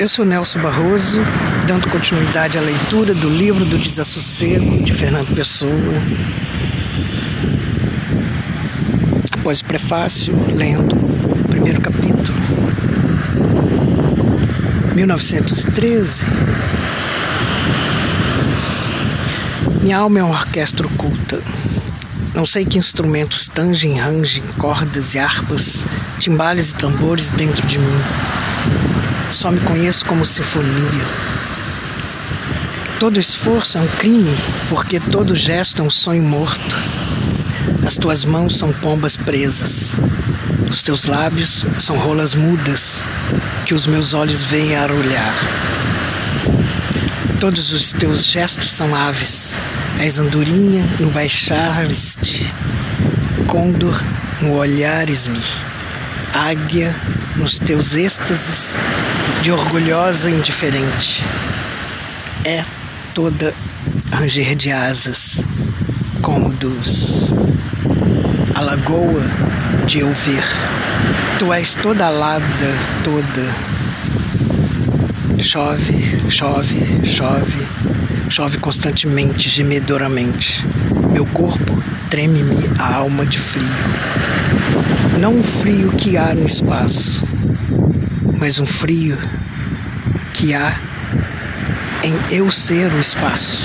Eu sou Nelson Barroso, dando continuidade à leitura do livro do Desassossego de Fernando Pessoa. Após o prefácio, lendo o primeiro capítulo. 1913. Minha alma é uma orquestra oculta. Não sei que instrumentos tangem, rangem, cordas e harpas, timbales e tambores dentro de mim só me conheço como sinfonia. Todo esforço é um crime, porque todo gesto é um sonho morto. As tuas mãos são pombas presas. Os teus lábios são rolas mudas que os meus olhos veem arulhar. Todos os teus gestos são aves. És andorinha no baixar-te, condor no olhares-me, águia nos teus êxtases de orgulhosa indiferente. É toda ranger de asas, como dos a lagoa de eu ver. Tu és toda alada, toda. Chove, chove, chove, chove constantemente, gemedoramente. Meu corpo treme-me a alma de frio. Não o frio que há no espaço, mas um frio que há em eu ser o espaço.